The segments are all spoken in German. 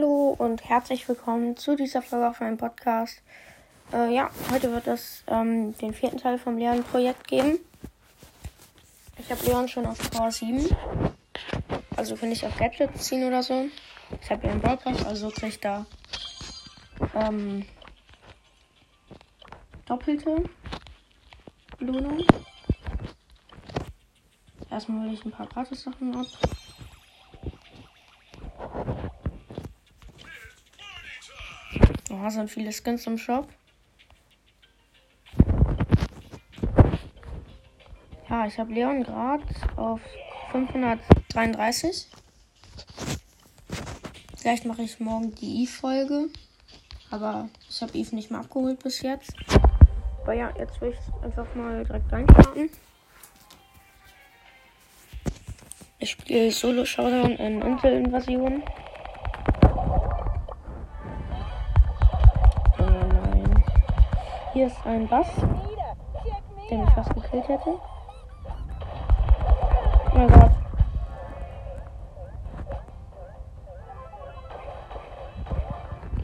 Hallo und herzlich willkommen zu dieser Folge auf meinem Podcast. Äh, ja, heute wird es ähm, den vierten Teil vom Leon-Projekt geben. Ich habe Leon schon auf Power 7. Also kann ich auf Gadgets ziehen oder so. Ich habe einen Broadcast, also kriege ich da ähm, doppelte Belohnung. Erstmal hole ich ein paar Gratis-Sachen ab. Oh, sind viele Skins im Shop. Ja, ich habe Leon gerade auf 533. Vielleicht mache ich morgen die Eve-Folge. Aber ich habe Eve nicht mehr abgeholt bis jetzt. Aber ja, jetzt will ich einfach mal direkt reinstarten. Ich spiele Solo Showdown in Intel-Invasion. Hier ist ein Bass, der mich fast gekillt hätte. Oh mein Gott.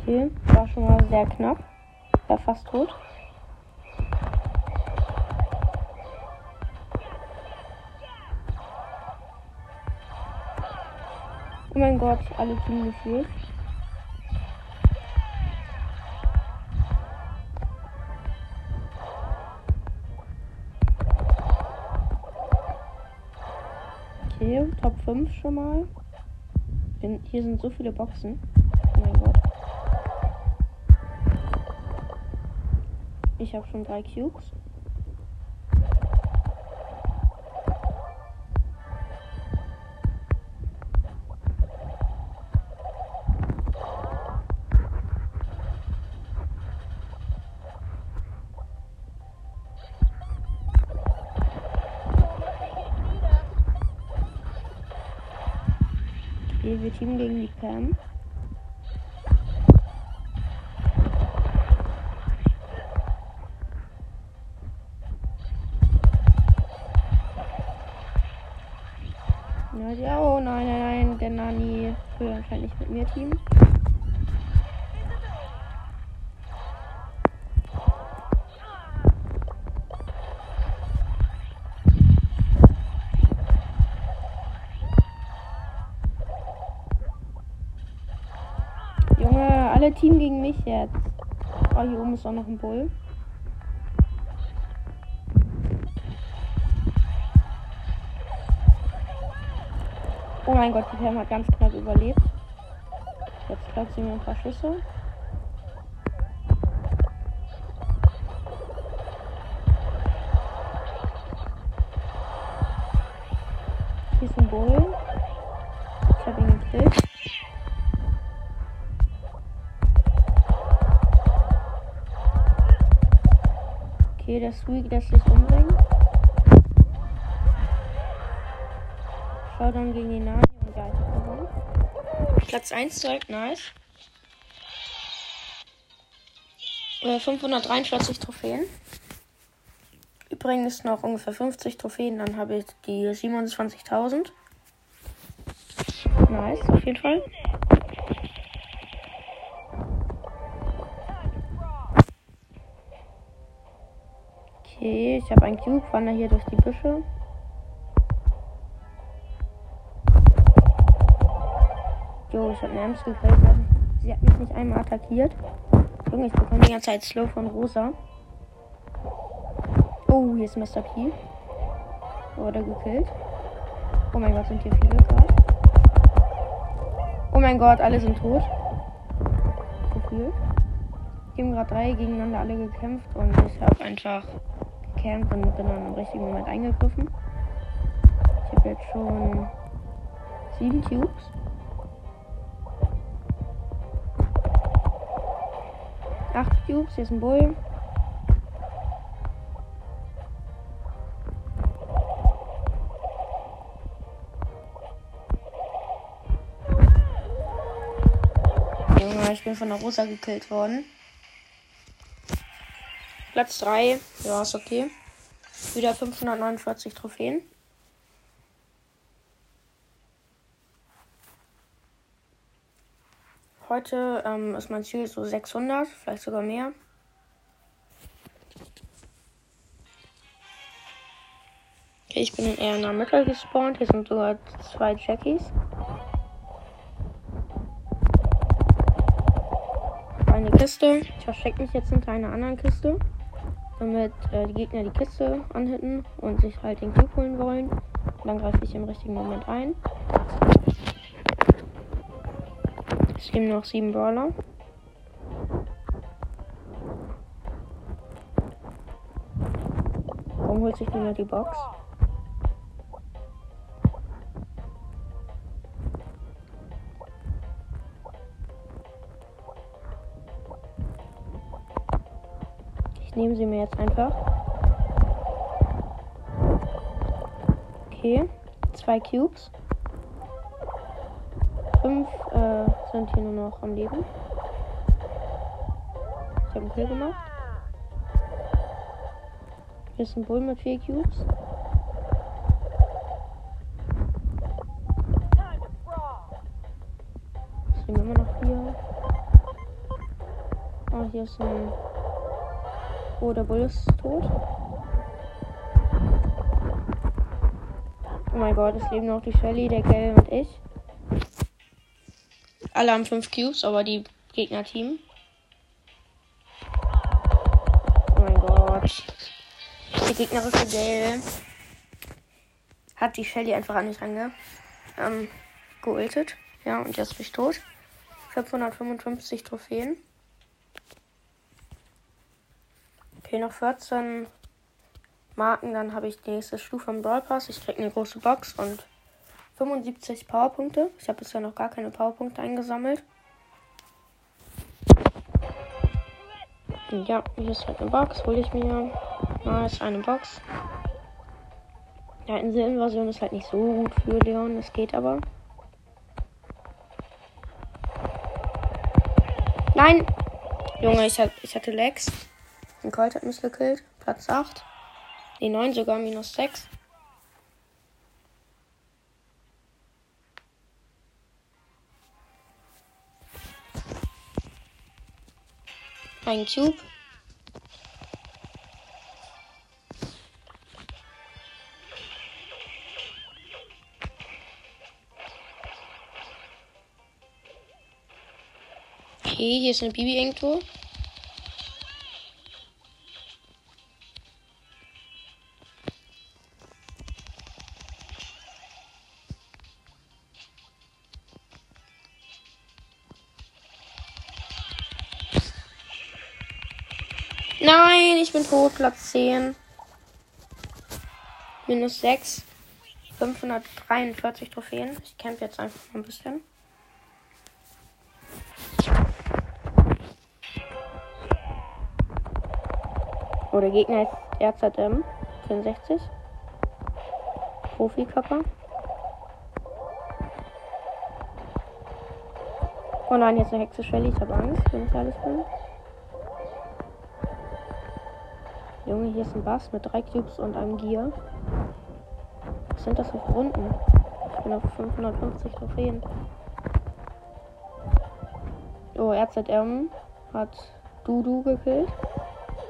Okay, war schon mal sehr knapp. War fast tot. Oh mein Gott, alle Team gefühlt. Top 5 schon mal. Hier sind so viele Boxen. Oh mein Gott. Ich habe schon drei Cubes. Okay, wir teamen gegen Alle Team gegen mich jetzt. Oh, hier oben ist auch noch ein Bull. Oh mein Gott, die Pam hat ganz knapp überlebt. Jetzt sie mir ein paar Schüsse. Hier ist ein Bull. Okay, der Sweet lässt sich umbringen. Schau dann gegen die Nani und hab gewonnen. Platz 1 zurück, nice. Äh, 543 Trophäen. Übrigens noch ungefähr 50 Trophäen, dann habe ich die 27.000. Nice, auf jeden Fall. Okay, ich habe einen Cube, wandere hier durch die Büsche. Jo, ich habe eine Ems gekillt. Sie hat mich nicht einmal attackiert. Junge, ich bekomme die ganze Zeit Slow von Rosa. Oh, hier ist Mr. P. Wurde gekillt. Oh mein Gott, sind hier viele gerade. Oh mein Gott, alle sind tot. Gefühlt. Wir haben gerade drei gegeneinander alle gekämpft und ich habe einfach gecampt und bin dann im richtigen Moment eingegriffen. Ich habe jetzt schon sieben Cubes. Acht Cubes, hier ist ein Bull. Ich bin von der Rosa gekillt worden. Platz 3. Ja, ist okay. Wieder 549 Trophäen. Heute ähm, ist mein Ziel so 600, vielleicht sogar mehr. Okay, ich bin in eher in der Mitte gespawnt. Hier sind sogar zwei Jackies. Eine Kiste. Ich verstecke mich jetzt hinter einer anderen Kiste. Damit äh, die Gegner die Kiste anhitten und sich halt den Cube holen wollen. Dann greife ich im richtigen Moment ein. Es geben noch sieben Brawler. Warum holt sich niemand die Box? Ich nehme sie mir jetzt einfach. Okay, zwei Cubes. Fünf äh, sind hier nur noch am Leben. Ich habe einen Kill gemacht. Hier ist ein Bull mit vier Cubes. Es sind immer noch vier. Oh, hier ist ein. Oh, der Bull ist tot. Oh mein Gott, es leben noch die Shelly, der Gale und ich. Alle haben 5 Cubes, aber die Gegner-Team. Oh mein Gott. Die gegnerische Gale hat die Shelly einfach an mich range ähm, geultet. Ja, und jetzt bin ich tot. 555 Trophäen. Okay, noch 14 Marken, dann habe ich die nächste Stufe im Brawl Pass. Ich kriege eine große Box und 75 Powerpunkte. Ich habe bisher noch gar keine Powerpunkte eingesammelt. Ja, hier ist halt eine Box. Hole ich mir. Nice, eine Box. Ja, Inselinvasion ist halt nicht so gut für Leon. Es geht aber. Nein! Junge, ich, hab, ich hatte Lex. Ein Colt hat mich gekillt. Platz 8. Die 9 sogar, minus 6. Ein Cube. Okay, hier ist eine Bibi irgendwo. Bin tot. Platz 10. Minus 6. 543 Trophäen. Ich camp jetzt einfach mal ein bisschen. Oh, der Gegner ist RZM 64. Profi-Kapper. Oh nein, jetzt eine Hexe Shelly. Ich habe Angst, wenn ich ehrlich bin. Junge, hier ist ein Bass mit drei Cubes und einem Gear. Was sind das für Runden? Ich bin auf 550 Trophäen. Oh, RZM hat Dudu gekillt.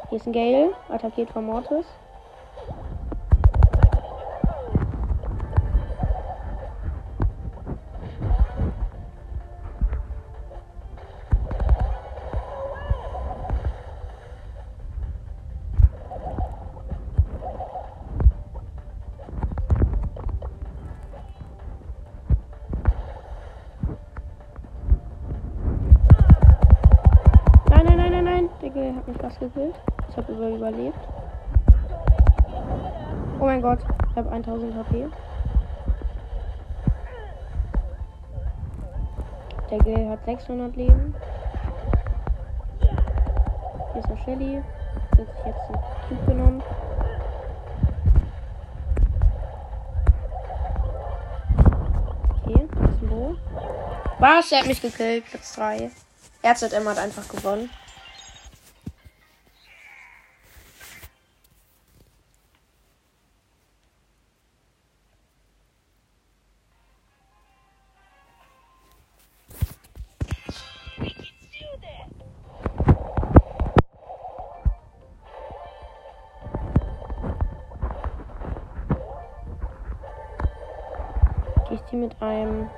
Hier ist ein Gale, attackiert von Mortis. Gekillt. Ich habe über überlebt. Oh mein Gott, ich habe 1000 HP. Der Gale hat 600 Leben. Hier ist eine Shelly. Hat sich jetzt einen Cube genommen. Okay, das ist ein Bo. Was? Er hat mich gekillt. Platz 3. RZM hat einfach gewonnen. Mit einem.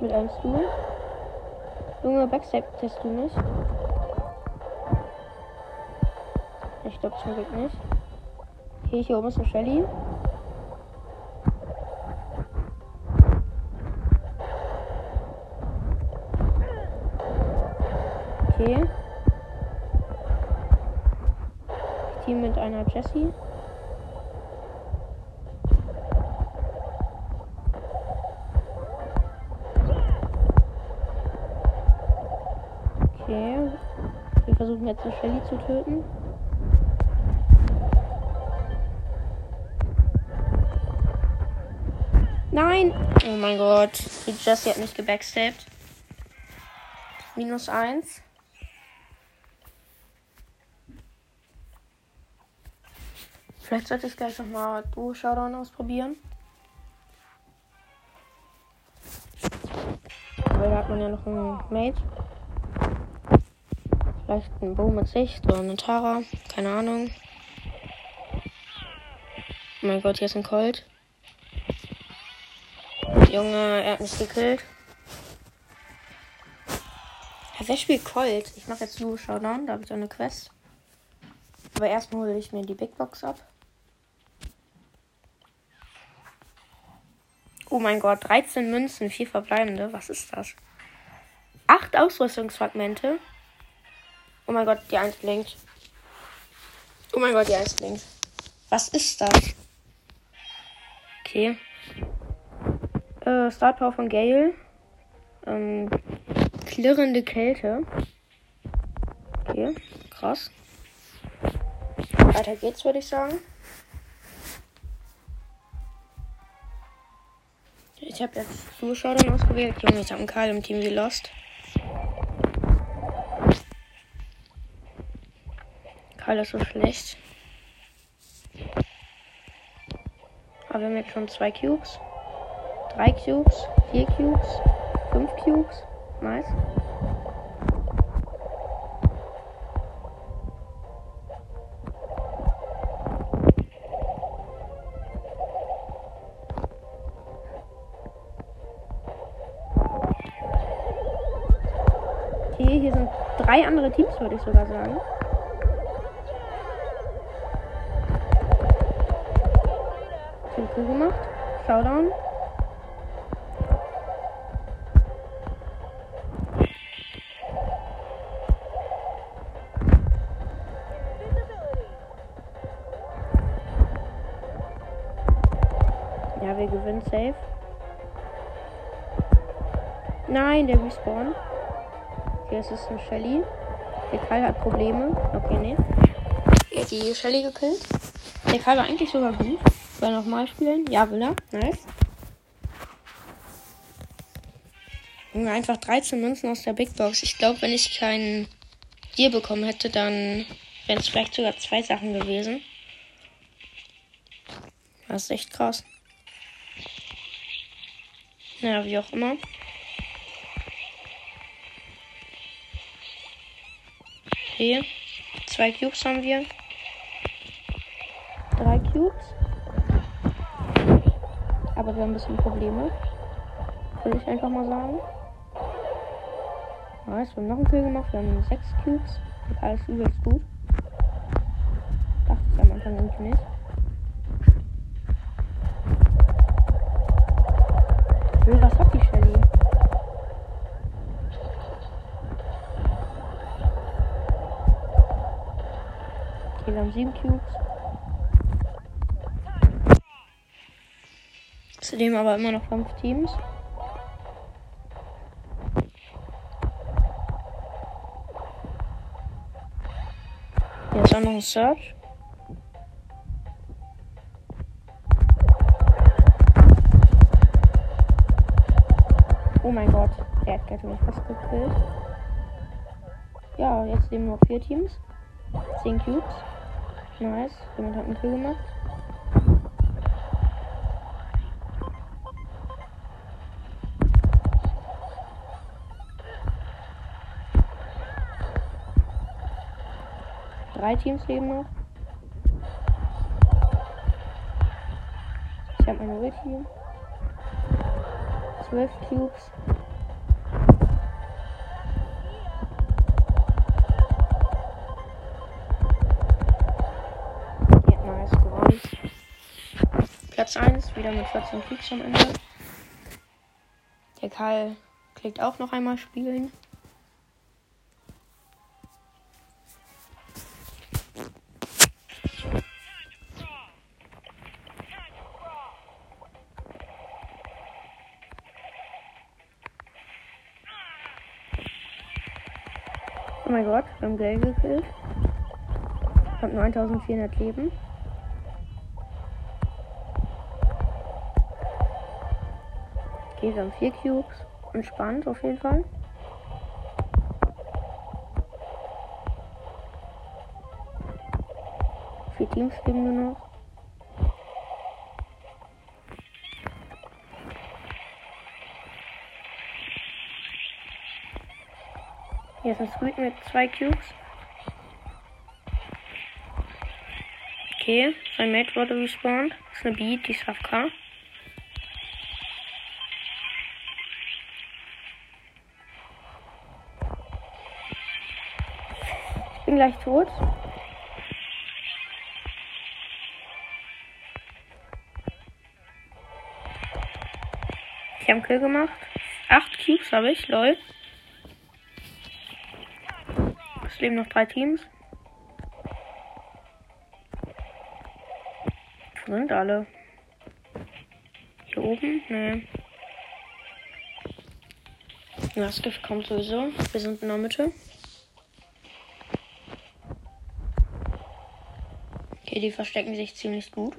Mit einem Stuhl. Junge, Backstab-Test du nicht? Ich glaube zum Glück nicht. Okay, hier oben ist eine Shelly. Okay. Ich team mit einer Jessie. Jetzt eine Shelly zu töten. Nein! Oh mein Gott. Die Jessie hat mich gebackstabbt. Minus eins. Vielleicht sollte ich gleich nochmal Duo Showdown ausprobieren. Weil da hat man ja noch einen Mate. Vielleicht ein Bo mit Sicht oder eine Tara. Keine Ahnung. Oh mein Gott, hier ist ein Colt. Junge, er hat mich gekillt. Ja, wer spielt Colt? Ich mache jetzt Duo Showdown, da habe ich auch eine Quest. Aber erstmal hole ich mir die Big Box ab. Oh mein Gott, 13 Münzen, 4 verbleibende. Was ist das? 8 Ausrüstungsfragmente. Oh mein Gott, die 1 blinkt. Oh mein Gott, die 1 blinkt. Was ist das? Okay. Äh, Start Power von Gale. Ähm, klirrende Kälte. Okay, krass. Weiter geht's, würde ich sagen. Ich habe jetzt Zuschauer ausgewählt. Junge, ich habe einen Karl im Team wie Ist so schlecht. Aber wir haben jetzt schon zwei Cubes. Drei Cubes. Vier Cubes. Fünf Cubes. Nice. Okay, hier sind drei andere Teams, würde ich sogar sagen. Showdown. Ja, wir gewinnen safe. Nein, der respawn. Es ist eine Shelly. Der Karl hat Probleme. Okay, nee. Die Shelly gekillt. Der Karl war eigentlich sogar gut. Er nochmal spielen? Ja, will er. Nice. Junge, einfach 13 Münzen aus der Big Box. Ich glaube, wenn ich keinen Tier bekommen hätte, dann wären es vielleicht sogar zwei Sachen gewesen. Das ist echt krass. Ja, wie auch immer. Okay. Zwei Cubes haben wir. Drei Cubes. Aber wir haben ein bisschen Probleme. Würde ich einfach mal sagen. Nice, wir haben noch einen Kill gemacht. Wir haben sechs Cubes. Und alles übelst gut. Dachte ich am Anfang irgendwie nicht. Öh, was hat die Shelly? Okay, wir haben sieben Cubes. Zudem aber immer noch fünf Teams. Hier ist auch noch ein Search. Oh mein Gott, der hat gerade mich fast gekillt. Ja, jetzt leben noch vier Teams. Zehn Cubes. Nice. Jemand hat einen Kill gemacht. Drei Teams leben noch. Ich habe mein Ulti. 12 Cubes. Ja, nice, gewonnen. Platz 1, wieder mit 14 Cubes am Ende. Der Karl klickt auch noch einmal spielen. Oh mein Gott, wir haben Geld gekillt. Ich habe 9400 Leben. Okay, wir haben vier Cubes. Entspannt auf jeden Fall. Vier Teams leben nur noch. Hier ist ein Squid mit zwei Cubes. Okay, sein Mate wurde respawned. Das ist eine B, die ist AFK. Ich bin gleich tot. Ich habe einen Kill gemacht. Acht Cubes habe ich, lol. Leben noch drei Teams. Wo sind alle? Hier oben? Nee. Das kommt sowieso. Wir sind in der Mitte. Okay, die verstecken sich ziemlich gut.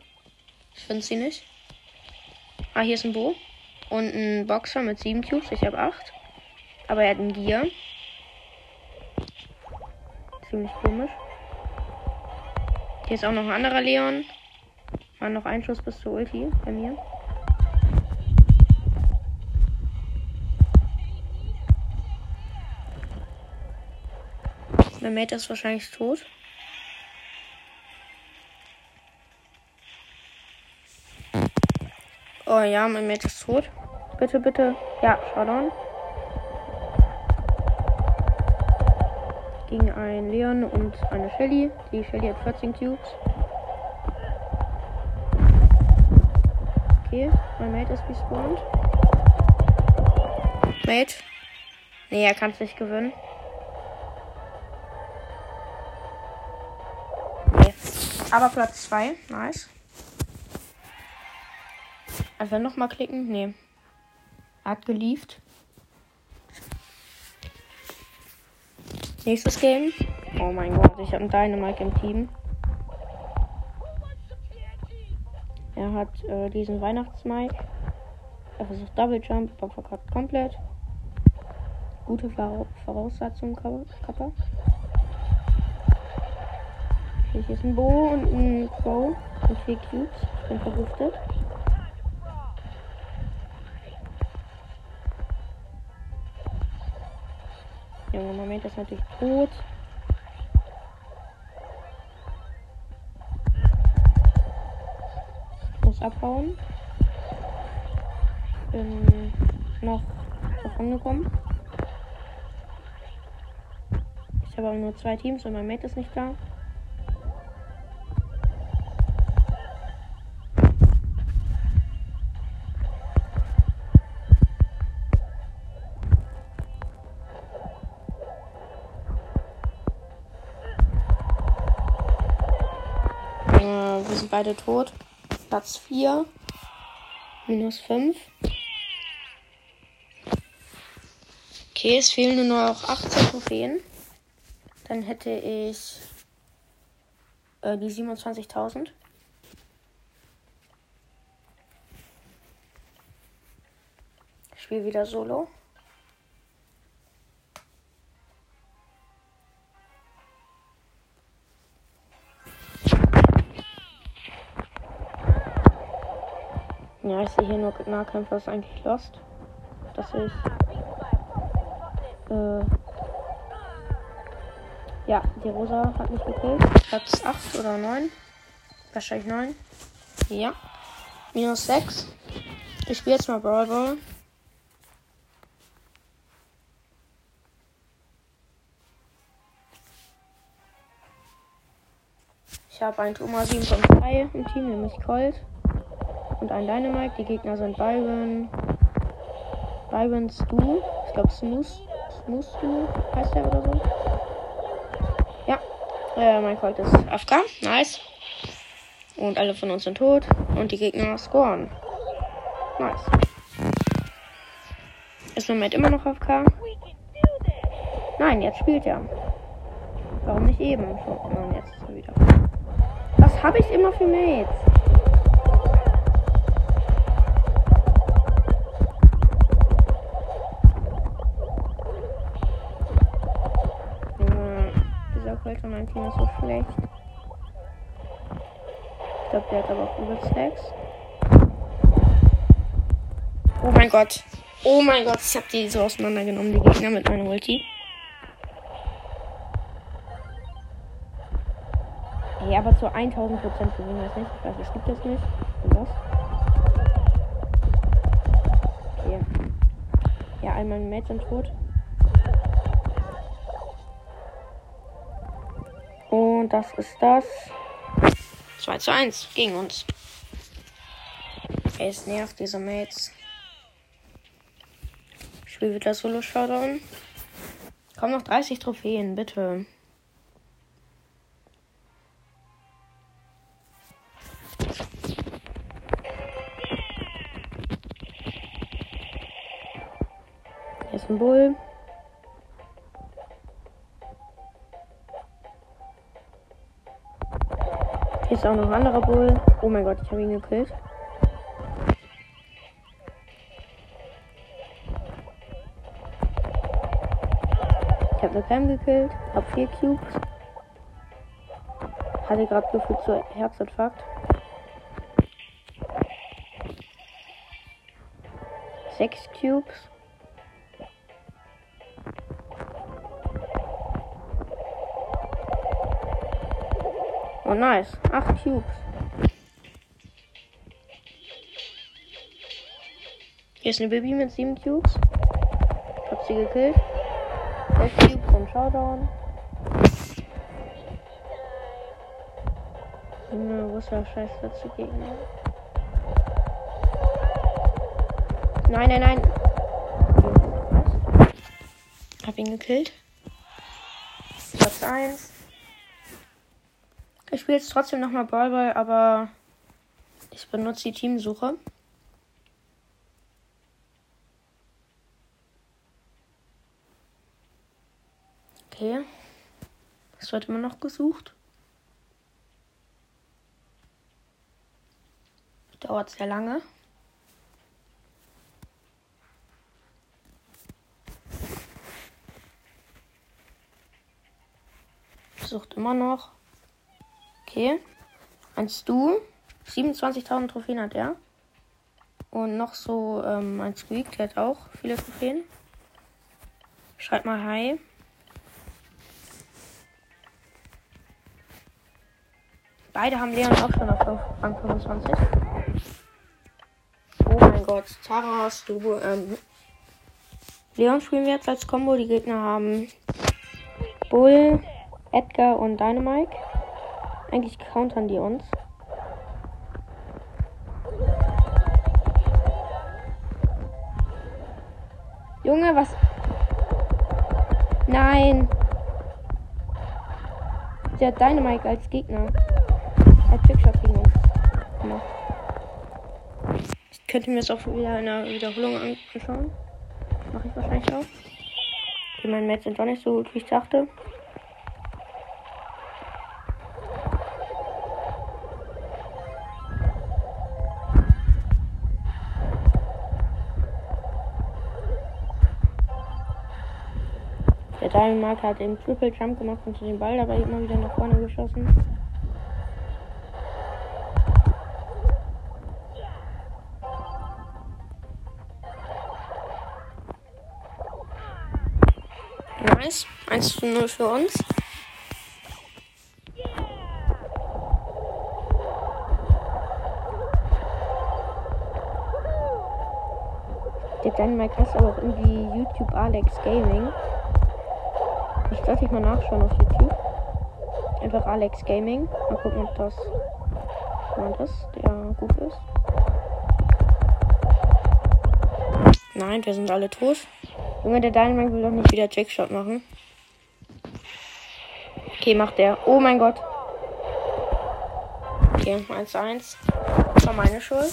Ich finde sie nicht. Ah, hier ist ein Bo. Und ein Boxer mit 7 Cubes. Ich habe 8. Aber er hat einen Gear. Ziemlich komisch. Hier ist auch noch ein anderer Leon. War noch ein Schuss bis zur Ulti bei mir. Mein Mate ist wahrscheinlich tot. Oh ja, mein Mate ist tot. Bitte, bitte. Ja, Showdown. Gegen einen Leon und eine Shelly. Die Shelly hat 14 Cubes. Okay, mein Mate ist respawned. Mate. Nee, er kann es nicht gewinnen. Nee. Aber Platz 2. Nice. Einfach nochmal klicken. Nee. Hat gelieft. Nächstes Game. Oh mein Gott, ich habe einen Dynamite im Team. Er hat äh, diesen Weihnachtsmike. Er versucht Double Jump, aber verkackt komplett. Gute Voraussetzung, Kappa. Okay, hier ist ein Bo und ein Crow und vier Cubes. Ich bin vergiftet. Moment ist natürlich tot. Ich muss abhauen. Bin noch angekommen. Ich habe aber nur zwei Teams und mein Mate ist nicht da. Sind beide tot. Platz 4. Minus 5. Okay, es fehlen nur noch 18 Trophäen. Dann hätte ich äh, die 27.000. Ich spiele wieder Solo. sehe hier nur Nahkämpfer, ist eigentlich lost. Das ist. Äh, ja, die Rosa hat mich gekillt. Platz 8 oder 9. Wahrscheinlich 9. Ja. Minus 6. Ich spiele jetzt mal Brawl Ball. Ich habe einen Thomas 3 im Team, nämlich Colt. Und einen Dynamite. Die Gegner sind Byron. Byron Stu. Ich glaube Smooth. Smooth Stu heißt der oder so. Ja. Äh, mein Colt ist AFK. Nice. Und alle von uns sind tot. Und die Gegner scoren. Nice. Ist mein Mate immer noch AFK? Nein, jetzt spielt er. Warum nicht eben? So, nein, jetzt ist er wieder. Was habe ich immer für Mates? Colt von meinem Team ist so schlecht. Ich glaube, der hat aber auch über Stacks. Oh mein Gott. Oh mein Gott, ich habe die so auseinandergenommen, die Gegner mit meinem Ulti. Ey, aber zu 1000 Prozent gewinnen wir es nicht. Ich weiß, es gibt es nicht. Und was? Okay. Ja, meine Mates sind tot. Das ist das. 2 zu 1 gegen uns. Ey, es nervt, diese Mates. Ich spiele wieder Solo Showdown. Komm noch 30 Trophäen, bitte. Hier ist ein Bull. Auch noch ein anderer Bull. Oh mein Gott, ich habe ihn gekillt. Ich habe eine Cam gekillt, hab vier Cubes. Hatte gerade gefühlt zu Herzinfarkt. Sechs Cubes. Oh nice. Acht Cubes. Hier ist eine Baby mit sieben Cubes. Hab sie gekillt. Der Cube vom Showdown. Junge, wo ist der Scheiß dazu Gegner? Nein, nein, nein. Was? Hab ihn gekillt. Platz 1. Ich spiele jetzt trotzdem nochmal Ballball, aber ich benutze die Teamsuche. Okay. Es wird immer noch gesucht. Dauert sehr lange. Sucht immer noch. Okay. Ein Stu. 27.000 Trophäen hat er. Und noch so ähm, ein Squeak, der hat auch viele Trophäen. Schreibt mal Hi. Beide haben Leon auch schon auf Rang 25. Oh mein Gott, Tara hast du. Ähm, Leon spielen wir jetzt als Combo. Die Gegner haben Bull, Edgar und Dynamite. Eigentlich countern die uns. Junge, was? Nein. Der hat Dynamite als Gegner. Er hat gegen uns. Ich könnte mir das auch wieder in der Wiederholung anschauen. Mache ich wahrscheinlich auch. Okay, mein Match sind doch nicht so gut, wie ich dachte. Diamond hat den Triple Jump gemacht und dem Ball dabei immer wieder nach vorne geschossen. Nice. 1 zu 0 für uns. Der Dynamite heißt aber auch irgendwie YouTube Alex Gaming. Sollte ich mal nachschauen auf YouTube. Einfach Alex Gaming. Mal gucken, ob das jemand ist, der gut ist. Nein, wir sind alle tot. Junge, der Dynamite will doch nicht wieder Trickshot machen. Okay, macht der. Oh mein Gott. Okay, 1 zu 1. Das war meine Schuld.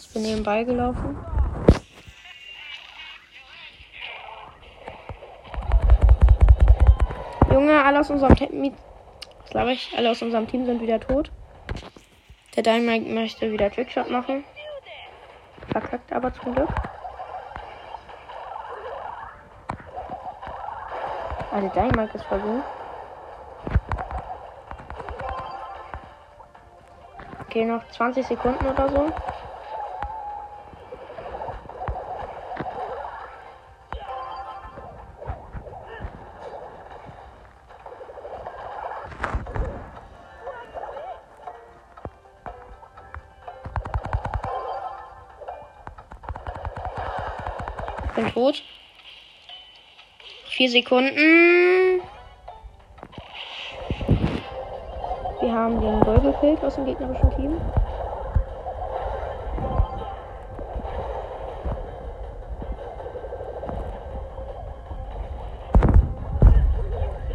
Ich bin nebenbei gelaufen. Alle aus unserem Team. Was glaube ich? Alle aus unserem Team sind wieder tot. Der Dynamite möchte wieder Trickshot machen. Verkackt aber zum Glück. Also Dynamite ist voll gut. Okay, noch 20 Sekunden oder so. Bin tot. Vier Sekunden. Wir haben den Bull gekillt aus dem gegnerischen Team.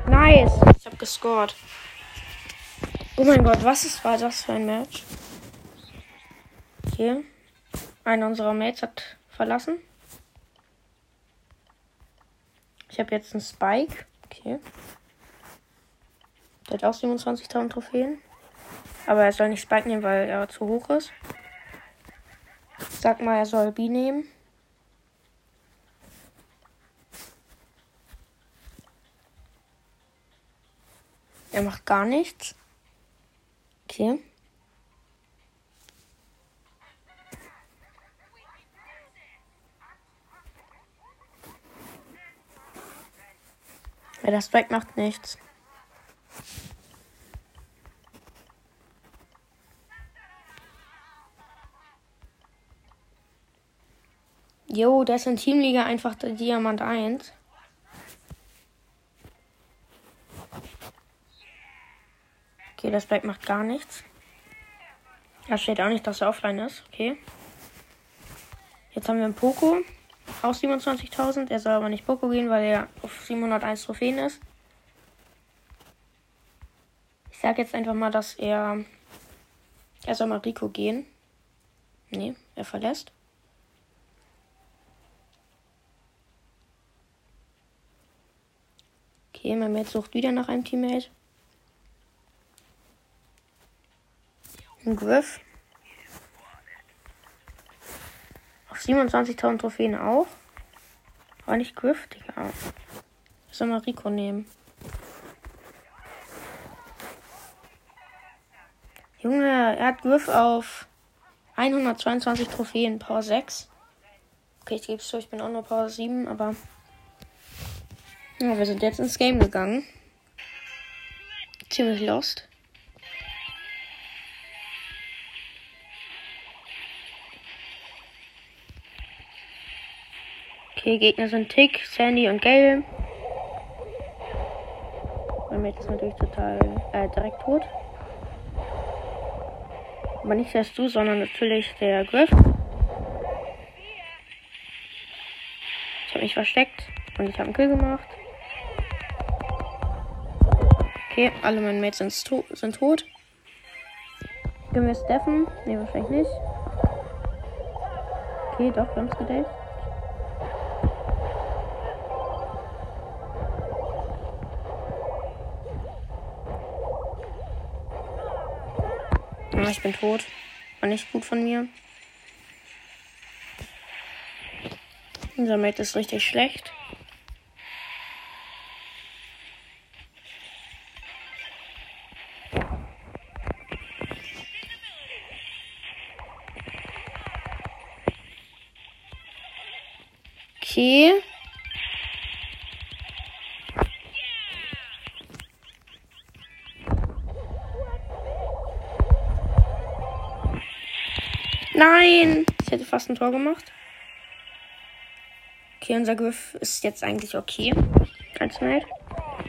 Nice. Ich hab gescored. Oh mein Gott, was ist, war das für ein Match? Okay. Einer unserer Mates hat verlassen. Ich habe jetzt einen Spike. Okay. Der hat auch 27.000 Trophäen. Aber er soll nicht Spike nehmen, weil er zu hoch ist. Sag mal, er soll B nehmen. Er macht gar nichts. Okay. Ja, das Spike macht nichts. Jo, das ist in Teamliga einfach der Diamant 1. Okay, das Black macht gar nichts. Da steht auch nicht, dass er offline ist. Okay. Jetzt haben wir einen Poco. Auch 27.000. Er soll aber nicht Poco gehen, weil er auf 701 Trophäen ist. Ich sag jetzt einfach mal, dass er. Er soll mal Rico gehen. Nee, er verlässt. Okay, mein Mate sucht wieder nach einem Teammate. Ein Griff. Auf 27.000 Trophäen auch. Aber nicht Griff, Digga. Ich soll mal Rico nehmen. Junge, er hat Griff auf 122 Trophäen, Power 6. Okay, ich gebe es zu, ich bin auch nur Power 7, aber ja, wir sind jetzt ins Game gegangen. Ziemlich lost. Okay, Gegner sind Tick, Sandy und Gale. Mate ist natürlich total äh, direkt tot. Aber nicht erst du, sondern natürlich der Griff. Ich habe mich versteckt und ich habe einen Kill gemacht. Okay, alle meine Mates sind, to sind tot. Können wir Steffen? Ne, wahrscheinlich nicht. Okay, doch, wir haben es gedaved. Ah, ich bin tot. War nicht gut von mir. Unser Mate ist richtig schlecht. Okay. Nein! Ich hätte fast ein Tor gemacht. Okay, unser Griff ist jetzt eigentlich okay. Als Mate.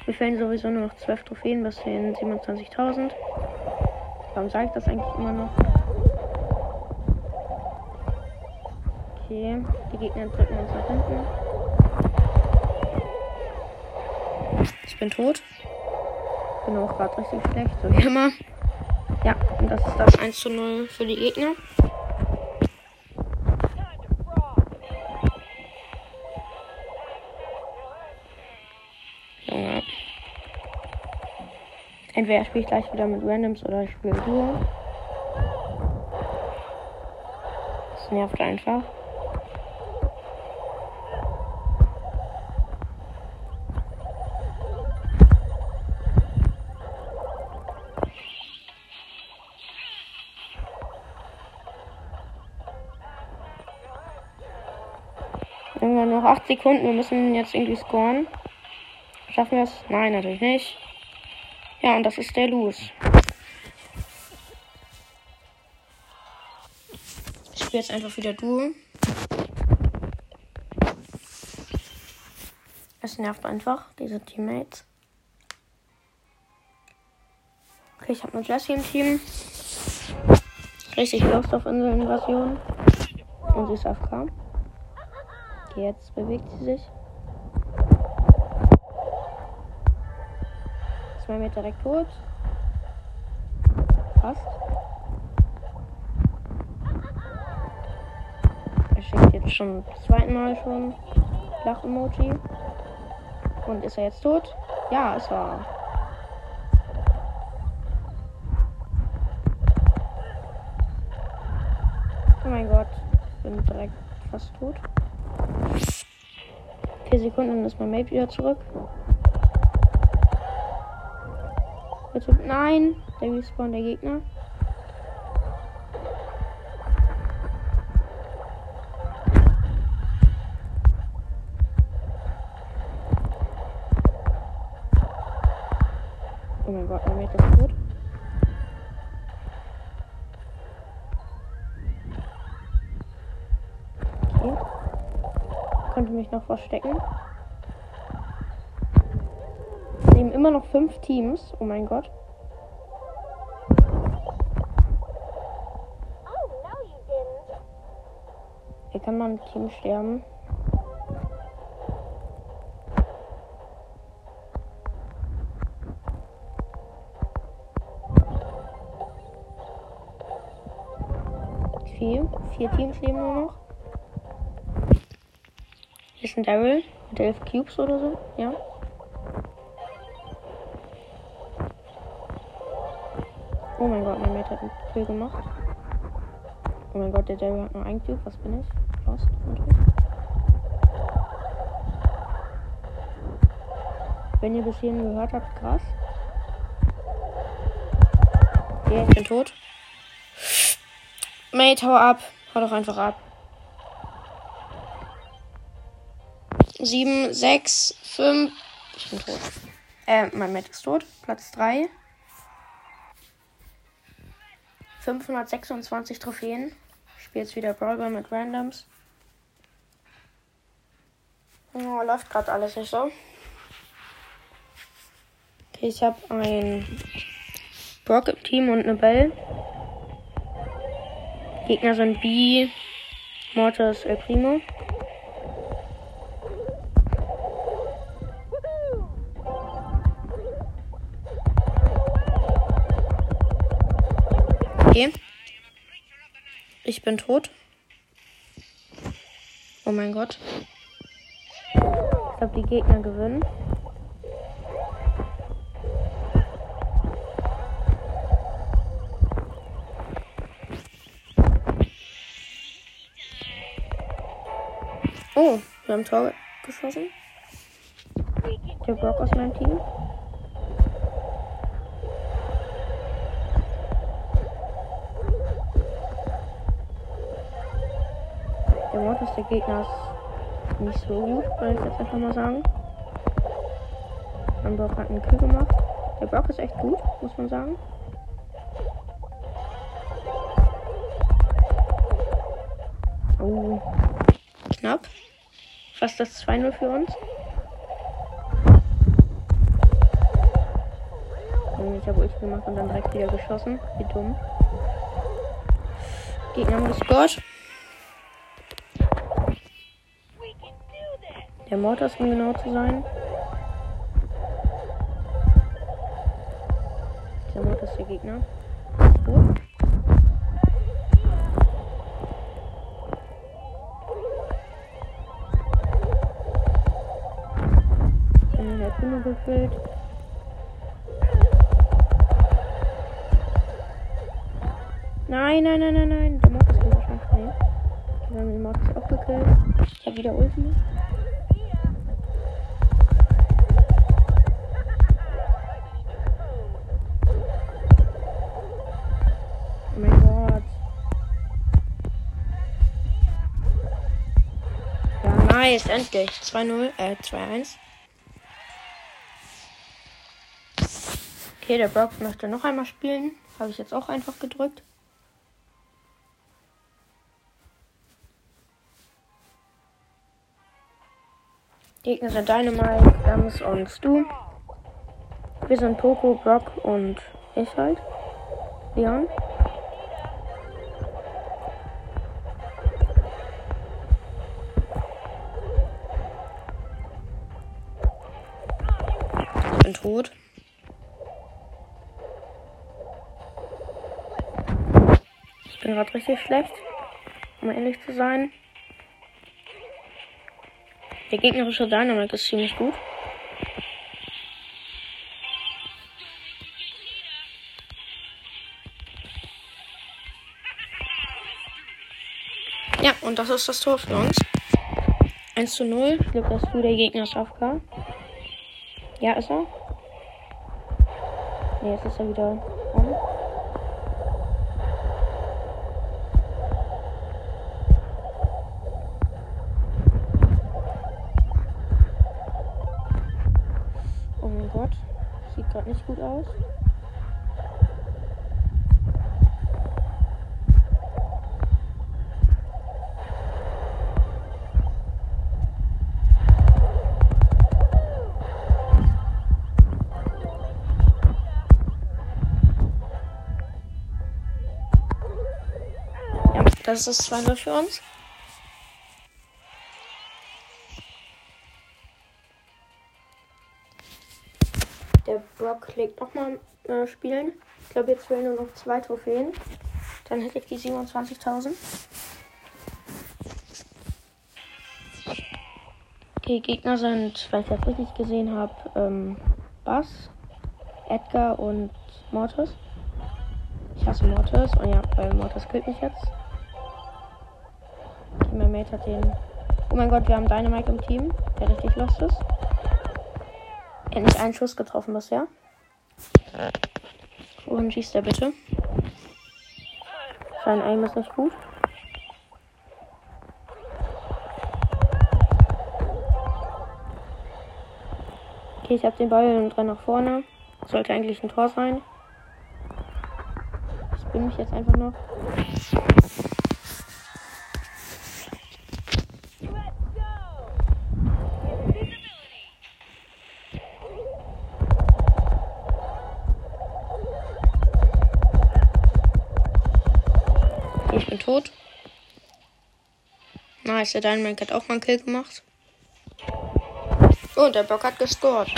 Mir fehlen sowieso nur noch 12 Trophäen bis hin 27.000. Warum sage ich das eigentlich immer noch? Okay, die Gegner drücken uns nach hinten. Ich bin tot. Bin auch gerade richtig schlecht, so wie immer. Ja, und das ist das 1 zu 0 für die Gegner. Entweder spiele ich gleich wieder mit Randoms oder ich spiele Duo. Das nervt einfach. Irgendwann noch 8 Sekunden. Wir müssen jetzt irgendwie scoren. Schaffen wir es? Nein, natürlich nicht. Ja, und das ist der Los. Ich spiele jetzt einfach wieder Duo. Es nervt einfach, diese Teammates. Okay, ich habe eine Jessie im Team. Richtig Lust auf unsere Invasion. Und sie ist AFK. Jetzt bewegt sie sich. Zwei Meter direkt tot. Fast. Er schickt jetzt schon das zweite Mal schon Lach-Emoji. Und ist er jetzt tot? Ja, ist er. Oh mein Gott, ich bin direkt fast tot. Vier Sekunden ist mein Mate wieder zurück. Bitte, nein, der respawnt der Gegner. Oh mein Gott, mein Mate ist tot. Okay. Konnte mich noch verstecken. Es leben immer noch fünf Teams. Oh mein Gott. Hier kann man Team sterben. Vier. Vier Teams leben nur noch. Hier ist ein Daryl mit elf Cubes oder so. Ja. Oh mein Gott, mein Mate hat einen Kill gemacht. Oh mein Gott, der Daryl hat nur einen Cube. Was bin ich? Lost, natürlich. Wenn ihr bis hierhin gehört habt, krass. Okay, ich bin tot. Mate, hau ab. Hau doch einfach ab. 7, 6, 5. Ich bin tot. Äh, mein Mate ist tot. Platz 3. 526 Trophäen. Ich spiele jetzt wieder Brawler mit Randoms. Oh, läuft gerade alles nicht so. Okay, ich habe ein Brock im Team und eine Bell. Gegner sind B, Mortis, El Primo. Ich bin tot. Oh mein Gott. Ich glaube, die Gegner gewinnen. Oh, wir haben Tor geschossen. Der Brock aus meinem Team. Der Mortis der Gegner ist nicht so gut, würde ich jetzt einfach mal sagen. Mein Brock hat einen Kill gemacht. Der Brock ist echt gut, muss man sagen. Oh, knapp. Fast das 2-0 für uns. Ich habe Ulti gemacht und dann direkt wieder geschossen. Wie dumm. Gegner haben gescored. Der Mortis, um genau zu sein. Der Mortis der Gegner. Nice, endlich. 2-0, äh, 2-1. Okay, der Brock möchte noch einmal spielen. Habe ich jetzt auch einfach gedrückt. Gegner sind Dynamite, Gams und Stu. Wir sind Poco, Brock und ich halt. Leon. Tot. Ich bin gerade richtig schlecht, um ehrlich zu sein. Der gegnerische Dynamite ist ziemlich gut. Ja, und das ist das Tor für uns. 1 zu 0. Ich glaube, dass du der Gegner AFK. Ja, ist er. Ne, jetzt ist er wieder on. Oh mein Gott. Sieht gerade nicht gut aus. Das ist 2-0 für uns. Der Brock legt nochmal äh, spielen. Ich glaube, jetzt fehlen nur noch zwei Trophäen. Dann hätte ich die 27.000. Die Gegner sind, wenn ich das richtig gesehen habe, ähm, Bass, Edgar und Mortis. Ich hasse Mortis. Und ja, weil Mortis killt mich jetzt. Mein Mate hat den. Oh mein Gott, wir haben Dynamite im Team, der richtig lost ist. Er hat nicht einen Schuss getroffen bisher. Wohin schießt er bitte? Sein Aim ist nicht gut. Okay, ich habe den Ball und renne nach vorne. Sollte eigentlich ein Tor sein. Ich bin mich jetzt einfach noch. Nice, der Dynamite hat auch mal einen Kill gemacht. Oh, der Bock hat gescored.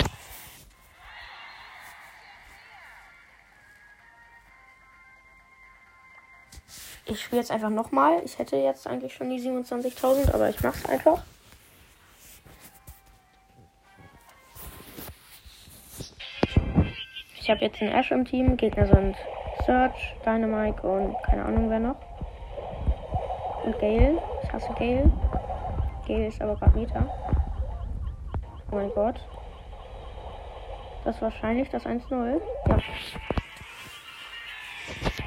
Ich spiele jetzt einfach nochmal. Ich hätte jetzt eigentlich schon die 27.000, aber ich mach's einfach. Ich habe jetzt einen Ash im Team. Gegner sind Search, Dynamite und keine Ahnung wer noch. Und Gale. Ich hasse Gale. Gale ist aber gerade Meta. Oh mein Gott. Das ist wahrscheinlich das 1-0. Ja.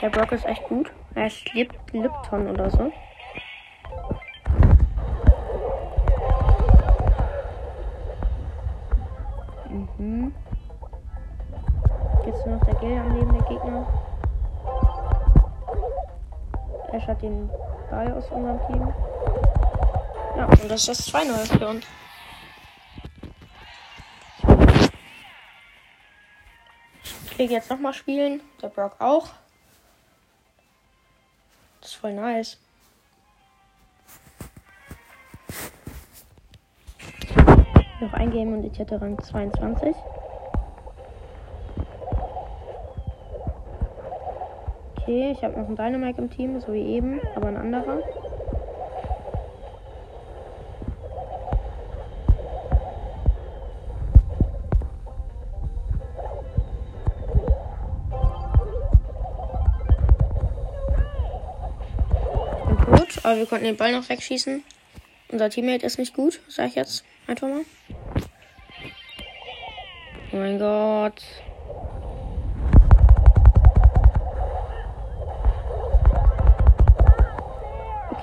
Der Brock ist echt gut. Er ist Lip Lipton oder so. Mhm. Jetzt nur noch der Gale am Leben der Gegner. Ash hat den Ball aus unserem Team. Ja, und das ist das 2-0 für uns. Pick jetzt nochmal spielen. Der Brock auch. Das ist voll nice. Noch ein Game und ich hätte Rang 22. Okay, ich habe noch einen Dynamite im Team, so wie eben, aber ein anderer. gut, aber wir konnten den Ball noch wegschießen. Unser Teammate ist nicht gut, sag ich jetzt einfach mal. Oh mein Gott.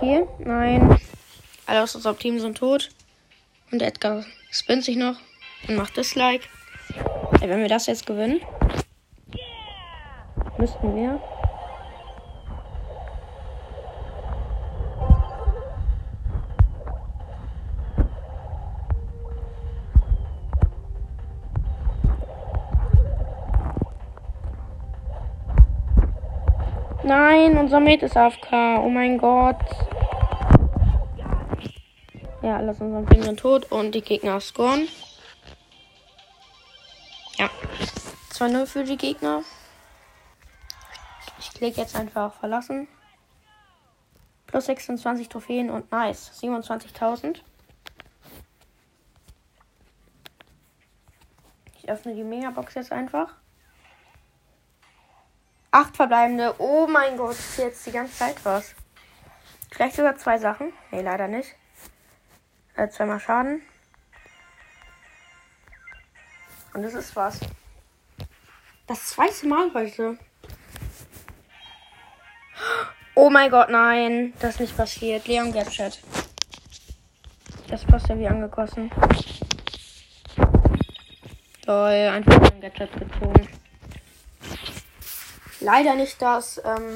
Okay, nein. Alle aus unserem Team sind tot. Und Edgar spinnt sich noch und macht Dislike. Ey, wenn wir das jetzt gewinnen, müssten wir. Nein, unser Mate ist AFK. Oh mein Gott. Ja, unserem Team sind tot und die Gegner scoren. Ja. 2-0 für die Gegner. Ich klicke jetzt einfach verlassen. Plus 26 Trophäen und nice. 27.000. Ich öffne die Megabox jetzt einfach. Acht verbleibende. Oh mein Gott, ist jetzt die ganze Zeit was. Vielleicht sogar zwei Sachen. Nee, leider nicht. Äh, zweimal Schaden. Und das ist was. Das zweite Mal heute. Oh mein Gott, nein. Das ist nicht passiert. Leon Gadget. Das passt ja wie angegossen. Toll, einfach Leon Gadget gezogen leider nicht das, ähm,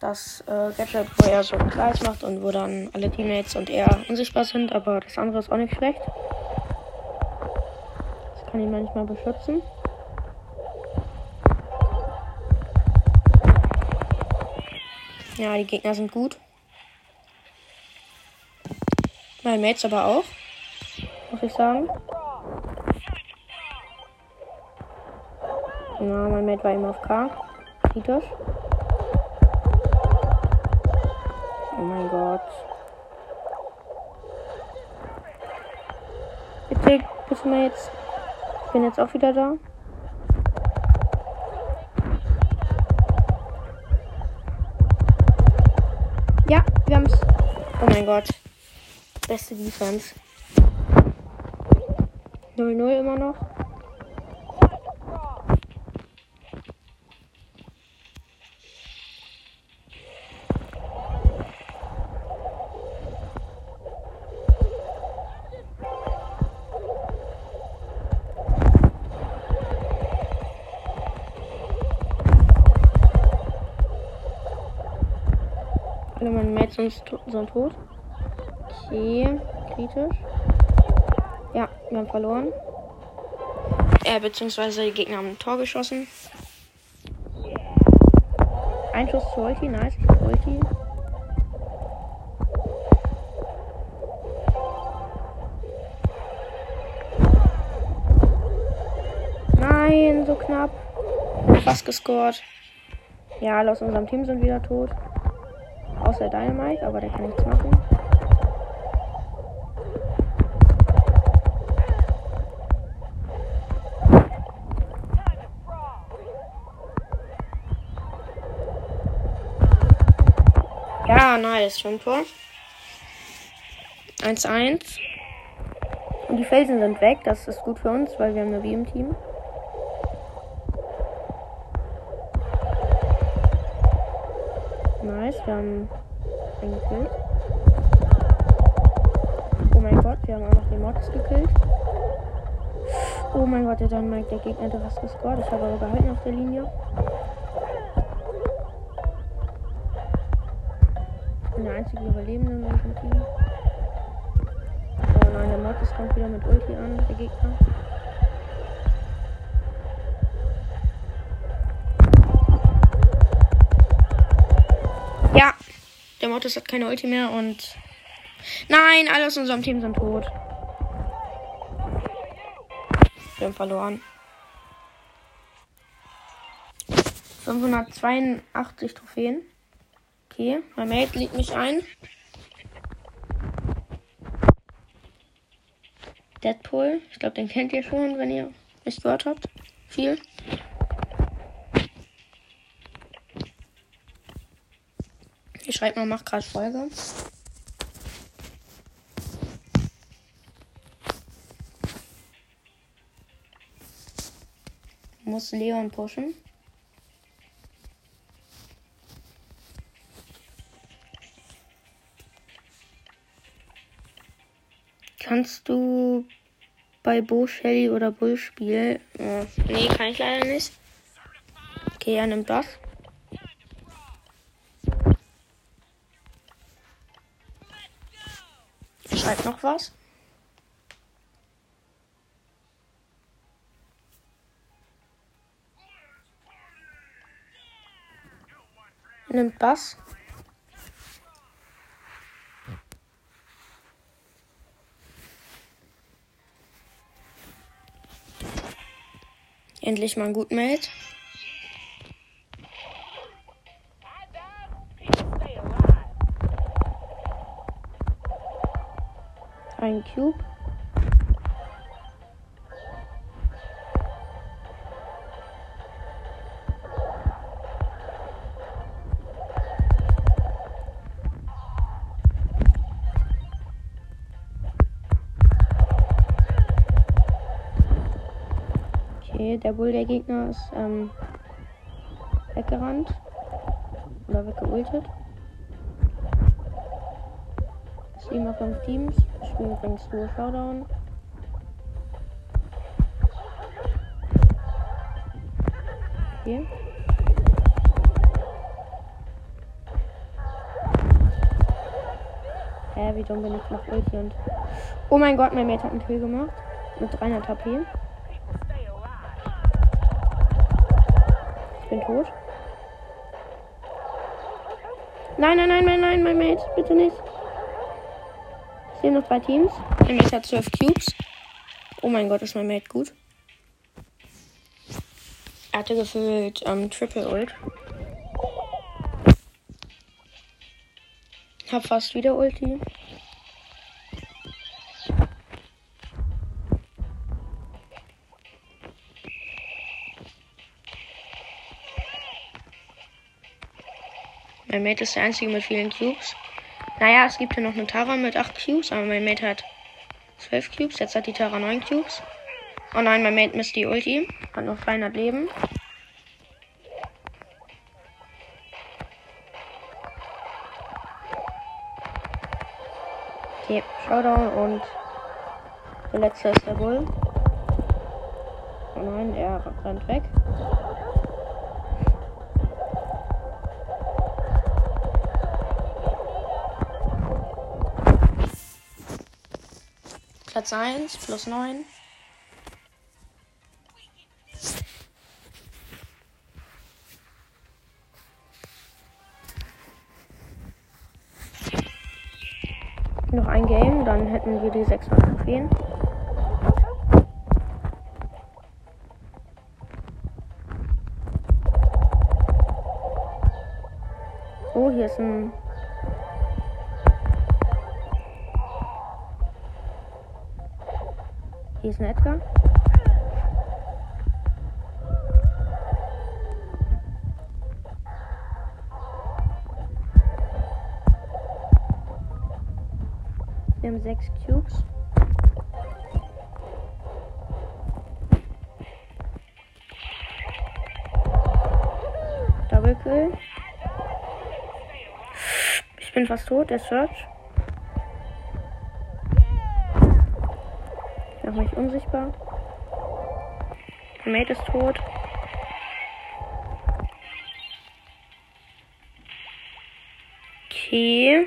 das äh, Gadget, wo er so Kreis macht und wo dann alle Teammates und er unsichtbar sind, aber das andere ist auch nicht schlecht. Das kann ihn manchmal beschützen. Ja, die Gegner sind gut. Mein Mates aber auch, muss ich sagen. Ja, mein Mate war immer auf K. Kritisch. Oh mein Gott. Bitte, bitte mal jetzt. Ich bin jetzt auch wieder da. Ja, wir haben's. Oh mein Gott. Beste Defense. 0-0 immer noch. Alle meine Mates sind, sind tot. Okay, kritisch. Ja, wir haben verloren. Äh, beziehungsweise die Gegner haben ein Tor geschossen. Ein Schuss zu Ulti, nice, ich hab Ulti. Nein, so knapp. Fast gescored. Ja, alle aus unserem Team sind wieder tot. Außer Dynamite, aber der kann nichts machen. Ja, nice. Schon Tor. 1-1. Und die Felsen sind weg. Das ist gut für uns, weil wir haben eine W im Team. Nice, wir haben gekillt. Oh mein Gott, wir haben auch noch den Mods gekillt. Oh mein Gott, der Dynamite, der Gegner hat was gescored. Ich habe aber gehalten auf der Linie. Ich bin der einzige Überlebende in unserem Team. Oh nein, der Mortis kommt wieder mit Ulti an, der Gegner. Mortis hat keine Ulti mehr und. Nein, alle aus unserem Team sind tot. Wir haben verloren. 582 Trophäen. Okay, mein Mate liegt mich ein. Deadpool. Ich glaube, den kennt ihr schon, wenn ihr mich gehört habt. Viel. Ich schreibe mal, mach gerade Folge. Muss Leon pushen. Kannst du bei Bo Shelly oder Bull spielen? Äh, nee, kann ich leider nicht. Okay, er nimmt das. Schreibt noch was. Nimmt Bass. Endlich mal ein gut Mate. Ein Cube. Okay, der Bull der Gegner ist ähm, weggerannt. Oder weggeultet. Auf fünf Teams. Ich spiele übrigens nur Showdown. Okay. Hä, wie dumm bin ich noch Ulti und. Oh mein Gott, mein Mate hat einen Kill gemacht. Mit 300 HP. Ich bin tot. Nein, nein, nein, nein, nein, mein Mate. Bitte nicht. Sehe noch zwei Teams. Mein Mate hat 12 Cubes. Oh mein Gott, ist mein Mate gut. Er hatte gefühlt ähm, Triple Ult. Hab fast wieder Ulti. Mein Mate ist der einzige mit vielen Cubes. Naja, es gibt ja noch eine Tara mit 8 Cubes, aber mein Mate hat 12 Cubes. Jetzt hat die Tara 9 Cubes. Oh nein, mein Mate misst die Ulti. Hat noch 300 Leben. Okay, Showdown und der letzte ist der Bull. Oh nein, er rennt weg. Platz 1 plus 9. Noch ein Game, dann hätten wir die 600 Trophäen. Oh, hier ist ein Hier ist ein Edgar. Wir haben sechs Cubes. Double Kill. Ich bin fast tot, der Search. Mach mich unsichtbar. Der Mate ist tot. Okay.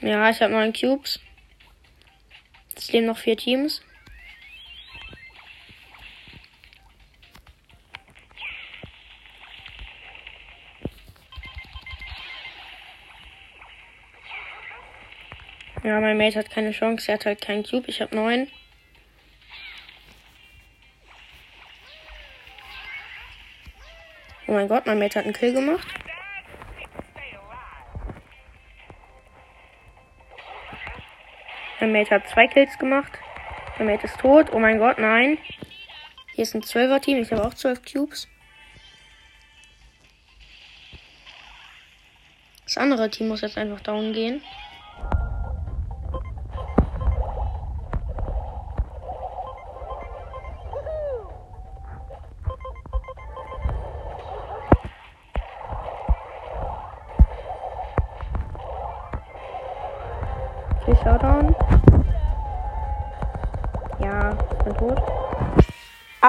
Ja, ich habe neun Cubes. Es leben noch vier Teams. Mein Mate hat keine Chance. Er hat halt keinen Cube. Ich habe neun. Oh mein Gott, mein Mate hat einen Kill gemacht. Mein Mate hat zwei Kills gemacht. Mein Mate ist tot. Oh mein Gott, nein. Hier ist ein 12er Team. Ich habe auch 12 Cubes. Das andere Team muss jetzt einfach down gehen.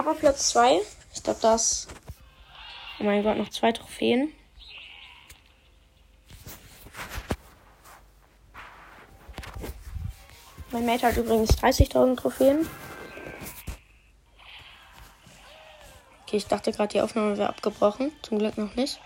Aber Platz 2. Ich glaube, das. Oh mein Gott, noch zwei Trophäen. Mein Mate hat übrigens 30.000 Trophäen. Okay, ich dachte gerade, die Aufnahme wäre abgebrochen. Zum Glück noch nicht.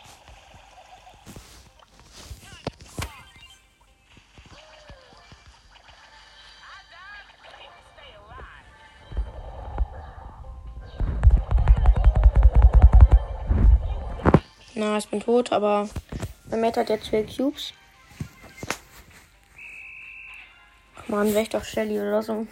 Na, ich bin tot, aber mein Mate hat jetzt vier Cubes. Ach man, wäre ich doch Shelly oder so.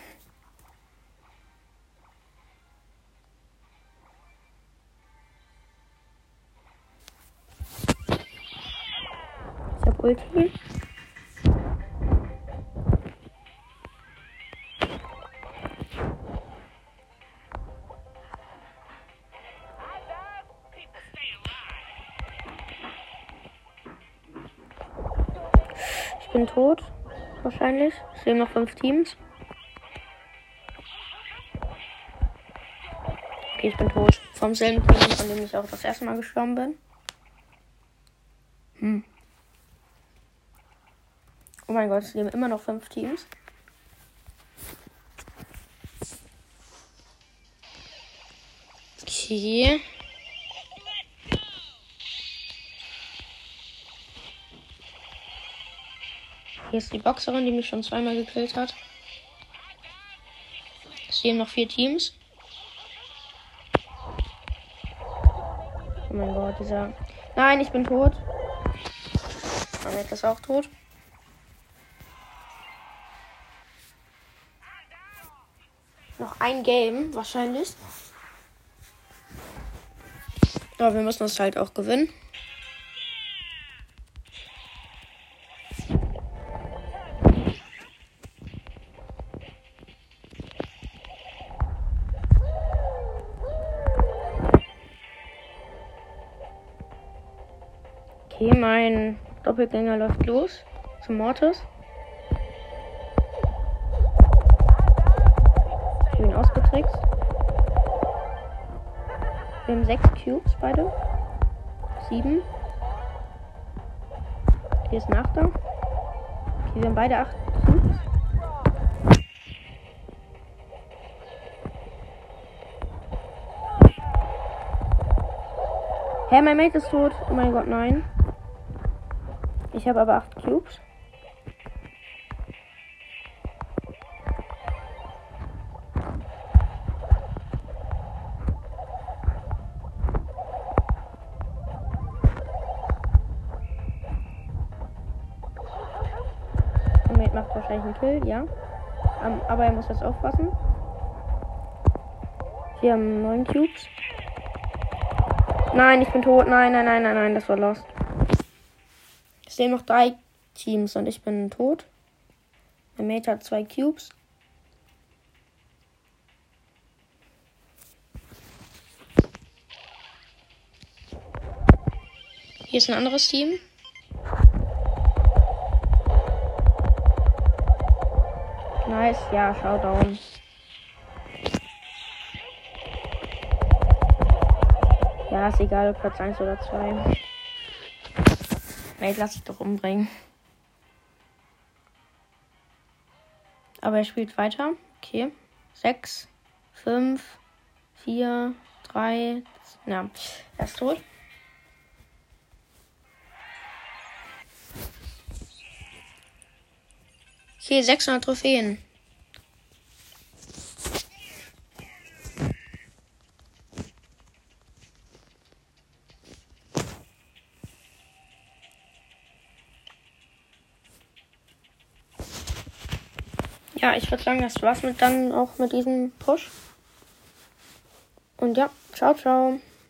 Bin tot. Wahrscheinlich. Es leben noch fünf Teams. Okay, ich bin tot. Vom selben Team, von dem ich auch das erste Mal gestorben bin. Hm. Oh mein Gott, es leben immer noch fünf Teams. Okay. Hier ist die Boxerin, die mich schon zweimal gekillt hat. Es leben noch vier Teams. Oh mein Gott, dieser. Nein, ich bin tot. Annette ist auch tot. Noch ein Game, wahrscheinlich. Aber wir müssen das halt auch gewinnen. Doppelgänger läuft los zum Mortis. Ich ihn ausgetrickst. Wir haben sechs Cubes beide. Sieben. Hier ist ein Achter. Okay, wir haben beide acht Cubes. Hä, mein Mate ist tot. Oh mein Gott, nein. Ich habe aber acht Cubes. Mein Mate macht wahrscheinlich einen Kill, ja. Ähm, aber er muss jetzt aufpassen. Wir haben neun Cubes. Nein, ich bin tot. Nein, nein, nein, nein, nein, das war lost. Es leben noch drei Teams und ich bin tot. Mein Mate hat zwei Cubes. Hier ist ein anderes Team. Nice, ja, Showdown. Ja, ist egal, ob Platz 1 oder 2. Mate, lass dich doch umbringen. Aber er spielt weiter. Okay. 6, 5, 4, 3. Na, er ist tot. Okay, 600 Trophäen. Ja, ich würde sagen, das war's mit dann auch mit diesem Push. Und ja, ciao, ciao.